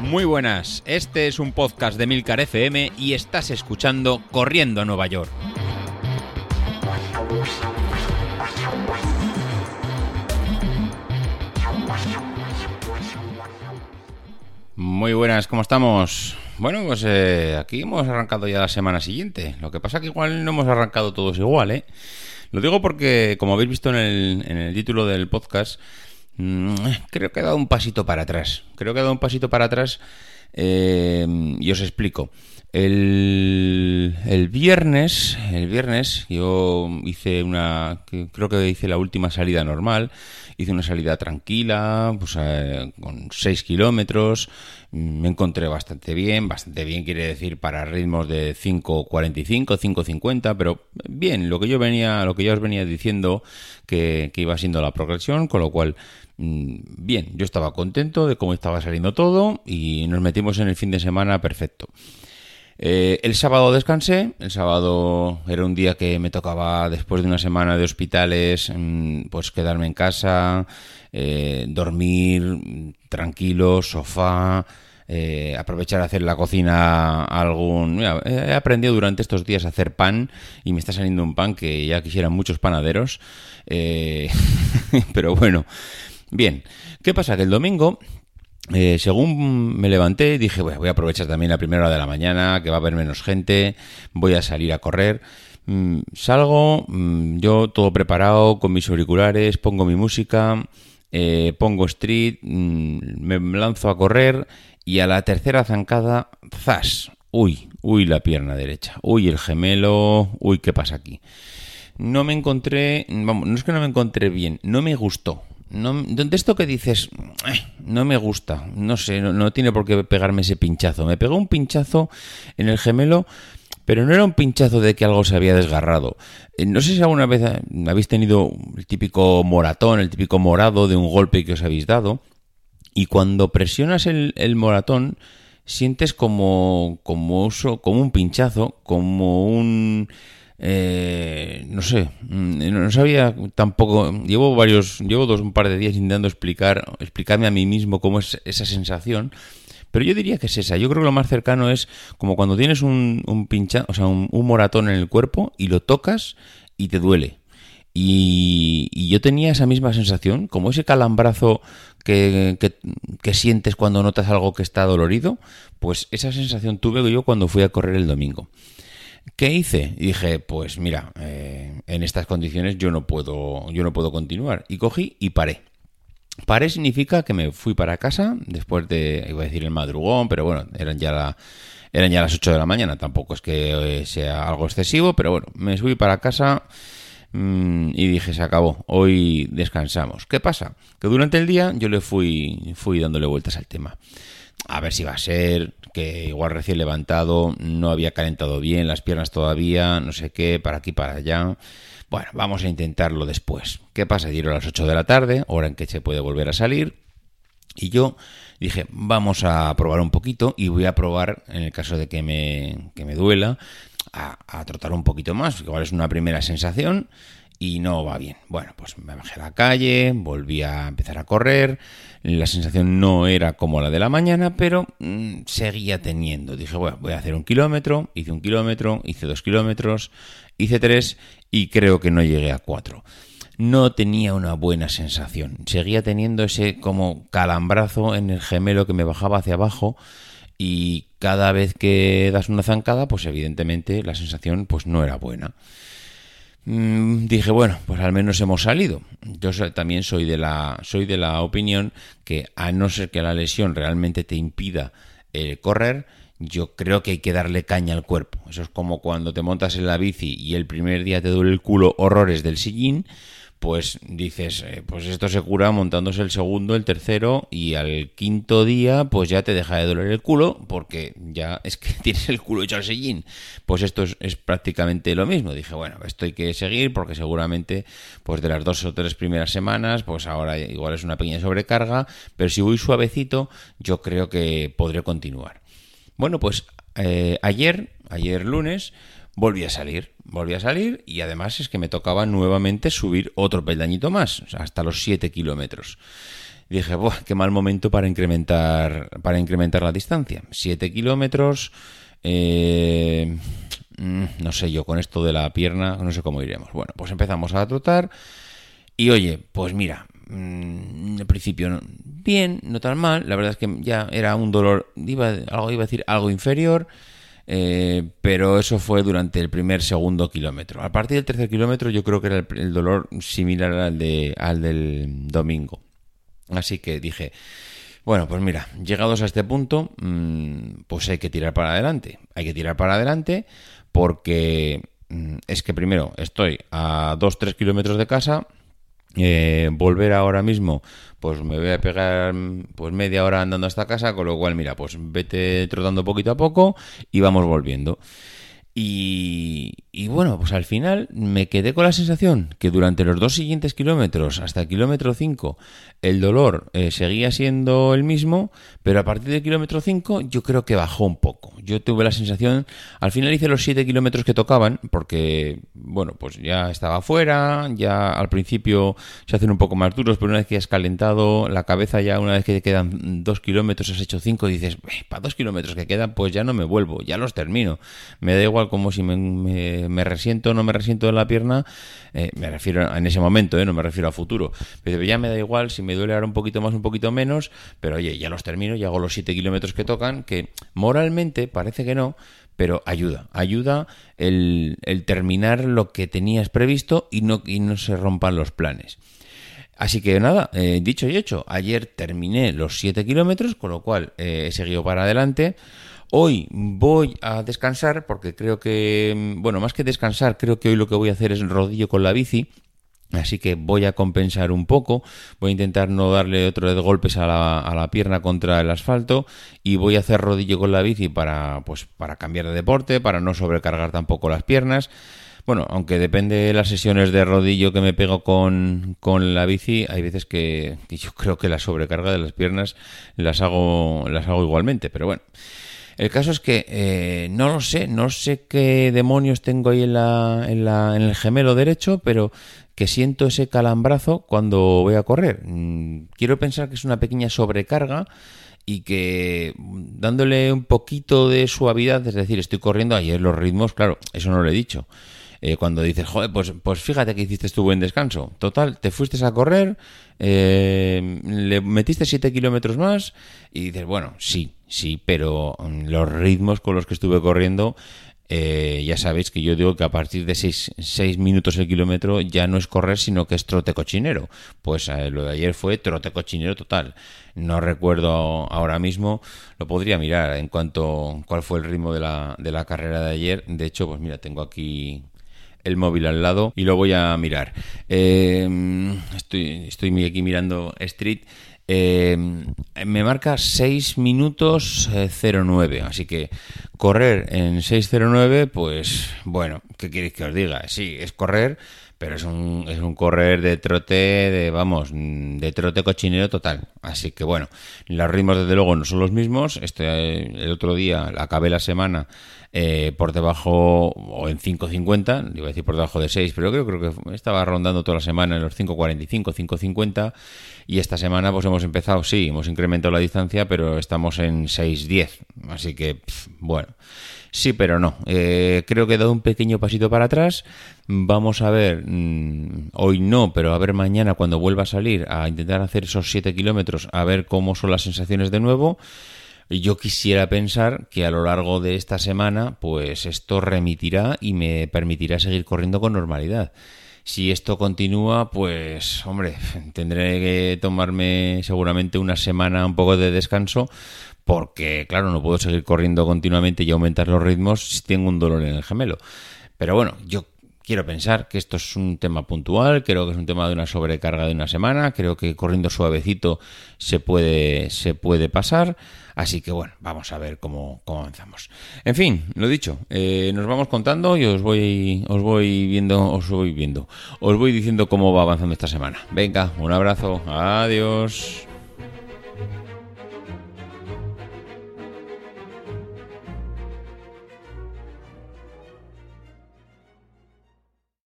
Muy buenas, este es un podcast de Milcar FM y estás escuchando Corriendo a Nueva York. Muy buenas, ¿cómo estamos? Bueno, pues eh, aquí hemos arrancado ya la semana siguiente. Lo que pasa que igual no hemos arrancado todos igual, ¿eh? Lo digo porque, como habéis visto en el, título del podcast, creo que he dado un pasito para atrás. Creo que he dado un pasito para atrás eh, y os explico. El, el, viernes, el viernes yo hice una, creo que hice la última salida normal, hice una salida tranquila, pues eh, con 6 kilómetros, me encontré bastante bien, bastante bien quiere decir para ritmos de 5.45, 5.50, pero bien, lo que yo venía, lo que yo os venía diciendo que, que iba siendo la progresión, con lo cual Mm, bien, yo estaba contento de cómo estaba saliendo todo y nos metimos en el fin de semana perfecto. Eh, el sábado descansé, el sábado era un día que me tocaba después de una semana de hospitales, mm, pues quedarme en casa, eh, dormir tranquilo, sofá, eh, aprovechar a hacer la cocina algún... he aprendido durante estos días a hacer pan y me está saliendo un pan que ya quisieran muchos panaderos, pero bueno, Bien, ¿qué pasa? Que el domingo eh, según me levanté, dije, voy a aprovechar también la primera hora de la mañana, que va a haber menos gente, voy a salir a correr. Mm, salgo, mm, yo todo preparado, con mis auriculares, pongo mi música, eh, pongo street, mm, me lanzo a correr y a la tercera zancada, ¡zas! Uy, uy la pierna derecha, uy el gemelo, uy, ¿qué pasa aquí? No me encontré, vamos, no es que no me encontré bien, no me gustó no, esto que dices, no me gusta, no sé, no, tiene por qué pegarme ese pinchazo. Me pegó un pinchazo en el gemelo, pero no era un pinchazo de que algo se había desgarrado. Eh, no sé si alguna vez habéis tenido el típico moratón, el típico morado de un golpe que os habéis dado, y cuando presionas el, el moratón, sientes como, como, como un pinchazo, como un eh, no sé, mm, no sabía tampoco. Llevo varios, llevo dos un par de días intentando explicar, explicarme a mí mismo cómo es esa sensación. Pero yo diría que es esa. Yo creo que lo más cercano es como cuando tienes un, un pincha, o sea, un, moratón en el cuerpo y lo tocas y te duele. Y, yo tenía esa misma sensación, como ese calambrazo que, que, que, sientes cuando notas algo que está dolorido, pues esa sensación tuve yo cuando fui a correr el domingo. ¿Qué hice? dije, pues mira, eh, en estas condiciones yo no puedo, yo no puedo continuar. Y cogí y paré. Paré significa que me fui para casa después de, iba a decir el madrugón, pero bueno, eran ya la, eran ya las 8 de la mañana. Tampoco es que eh, sea algo excesivo, pero bueno, me subí para casa mm, y dije, se acabó, hoy descansamos. ¿Qué pasa? Que durante el día yo le fui, fui dándole vueltas al tema a ver si va a ser, que igual recién levantado, no había calentado bien las piernas todavía, no sé qué, para aquí, para allá. Bueno, vamos a intentarlo después. ¿Qué pasa? Dieron las 8 de la tarde, hora en que se puede volver a salir. Y yo dije, vamos a probar un poquito y voy a probar, en el caso de que me, que me duela, a, a trotar un poquito más. Igual es una primera sensación y no va bien. Bueno, pues me bajé a la calle, volví a empezar a correr, la sensación no era como la de la mañana, pero mm, seguía teniendo. Dije, bueno, voy a hacer un kilómetro, hice un kilómetro, hice dos kilómetros, hice tres y creo que no llegué a cuatro. No tenía una buena sensación, seguía teniendo ese como calambrazo en el gemelo que me bajaba hacia abajo y cada vez que das una zancada, pues evidentemente la sensación pues no era buena. Mm, dije, bueno, pues al menos hemos salido. Yo también soy de la soy de la opinión que a no ser que la lesión realmente te impida eh, correr, yo creo que hay que darle caña al cuerpo. Eso es como cuando te montas en la bici y el primer día te duele el culo horrores del sillín pues dices, eh, pues esto se cura montándose el segundo, el tercero y al quinto día pues ya te deja de doler el culo porque ya es que tienes el culo hecho al sillín. Pues esto es, prácticamente lo mismo. Dije, bueno, esto hay que seguir porque seguramente pues de las dos o tres primeras semanas pues ahora igual es una pequeña sobrecarga, pero si voy suavecito yo creo que podré continuar. Bueno, pues eh, ayer, ayer lunes, volví a salir, volví a salir y además es que me tocaba nuevamente subir otro peldañito más, hasta los 7 kilómetros. dije, Buah, qué mal momento para incrementar, para incrementar la distancia. 7 kilómetros, eh, mm, no sé yo, con esto de la pierna, no sé cómo iremos. Bueno, pues empezamos a trotar y oye, pues mira, en mm, principio bien, no tan mal, la verdad es que ya era un dolor, iba, algo, iba a decir algo inferior, eh, pero eso fue durante el primer segundo kilómetro. A partir del tercer kilómetro yo creo que era el, dolor similar al, de, al del domingo. Así que dije, bueno, pues mira, llegados a este punto, mm, pues hay que tirar para adelante. Hay que tirar para adelante porque mm, es que primero estoy a 2-3 kilómetros de casa. Eh, volver ahora mismo, pues me voy a pegar pues media hora andando hasta casa, con lo cual, mira, pues vete trotando poquito a poco y vamos volviendo. Y, y, bueno, pues al final me quedé con la sensación que durante los dos siguientes kilómetros, hasta kilómetro 5, el dolor eh, seguía siendo el mismo, pero a partir del kilómetro 5 yo creo que bajó un poco. Yo tuve la sensación, al final hice los 7 kilómetros que tocaban, porque, bueno, pues ya estaba fuera, ya al principio se hacen un poco más duros, pero una vez que has calentado la cabeza ya, una vez que te quedan 2 kilómetros, has hecho 5, dices, para 2 kilómetros que quedan, pues ya no me vuelvo, ya los termino. Me da igual como si me, me, resiento o no me resiento de la pierna, eh, me refiero en ese momento, eh, no me refiero a futuro. Pero ya me da igual si me duele ahora un poquito más, un poquito menos, pero oye, ya los termino, ya hago los 7 kilómetros que tocan, que moralmente parece que no, pero ayuda, ayuda el, terminar lo que tenías previsto y no, y no se rompan los planes. Así que nada, eh, dicho y hecho, ayer terminé los 7 kilómetros, con lo cual he seguido para adelante. Hoy voy a descansar porque creo que, mm, bueno, más que descansar, creo que hoy lo que voy a hacer es rodillo con la bici. Así que voy a compensar un poco, voy a intentar no darle otro de golpes a la, a la, pierna contra el asfalto y voy a hacer rodillo con la bici para, pues, para cambiar de deporte, para no sobrecargar tampoco las piernas. Bueno, aunque depende de las sesiones de rodillo que me pego con, con la bici, hay veces que, que, yo creo que la sobrecarga de las piernas las hago, las hago igualmente, pero bueno. El caso es que eh, no lo sé, no sé qué demonios tengo ahí en, la, en, la, en el gemelo derecho, pero que siento ese calambrazo cuando voy a correr. Mm, quiero pensar que es una pequeña sobrecarga y que mm, dándole un poquito de suavidad, es decir, estoy corriendo ayer los ritmos, claro, eso no lo he dicho. Eh, cuando dices, joder, pues, pues fíjate que hiciste tu buen descanso. Total, te fuiste a correr, eh, le metiste 7 kilómetros más y dices, bueno, sí, sí, pero mm, los ritmos con los que estuve corriendo, eh, ya sabéis que yo digo que a partir de 6 minutos el kilómetro ya no es correr, sino que es trote cochinero. Pues eh, lo de ayer fue trote cochinero total. No recuerdo ahora mismo, lo podría mirar en cuanto cuál fue el ritmo de la, de la carrera de ayer. De hecho, pues mira, tengo aquí el móvil al lado y lo voy a mirar. Eh, estoy, estoy aquí mirando Street eh, me marca 6 minutos 09, eh, así que correr en 6.09, pues bueno, ¿qué queréis que os diga? Sí, es correr, pero es un, es un correr de trote, de vamos, de trote cochinero total. Así que bueno, los ritmos desde luego no son los mismos. Este, el otro día acabé la semana eh, por debajo o en 5.50, iba a decir por debajo de 6, pero creo, creo que estaba rondando toda la semana en los 5.45, 5.50 y esta semana pues hemos empezado, sí, hemos incrementado la distancia, pero estamos en 6.10, así que bueno, sí, pero no. Eh, creo que he dado un pequeño pasito para atrás. Vamos a ver, mm, hoy no, pero a ver mañana cuando vuelva a salir a intentar hacer esos 7 kilómetros, a ver cómo son las sensaciones de nuevo. Yo quisiera pensar que a lo largo de esta semana, pues esto remitirá y me permitirá seguir corriendo con normalidad. Si esto continúa, pues hombre, tendré que tomarme seguramente una semana un poco de descanso porque claro, no puedo seguir corriendo continuamente y aumentar los ritmos si tengo un dolor en el gemelo. Pero bueno, yo quiero pensar que esto es un tema puntual, creo que es un tema de una sobrecarga de una semana, creo que corriendo suavecito se puede, se puede pasar. Así que bueno, vamos a ver cómo, avanzamos. En fin, lo dicho, eh, nos vamos contando y os voy, os voy viendo, os voy viendo, os voy diciendo cómo va avanzando esta semana. Venga, un abrazo, adiós.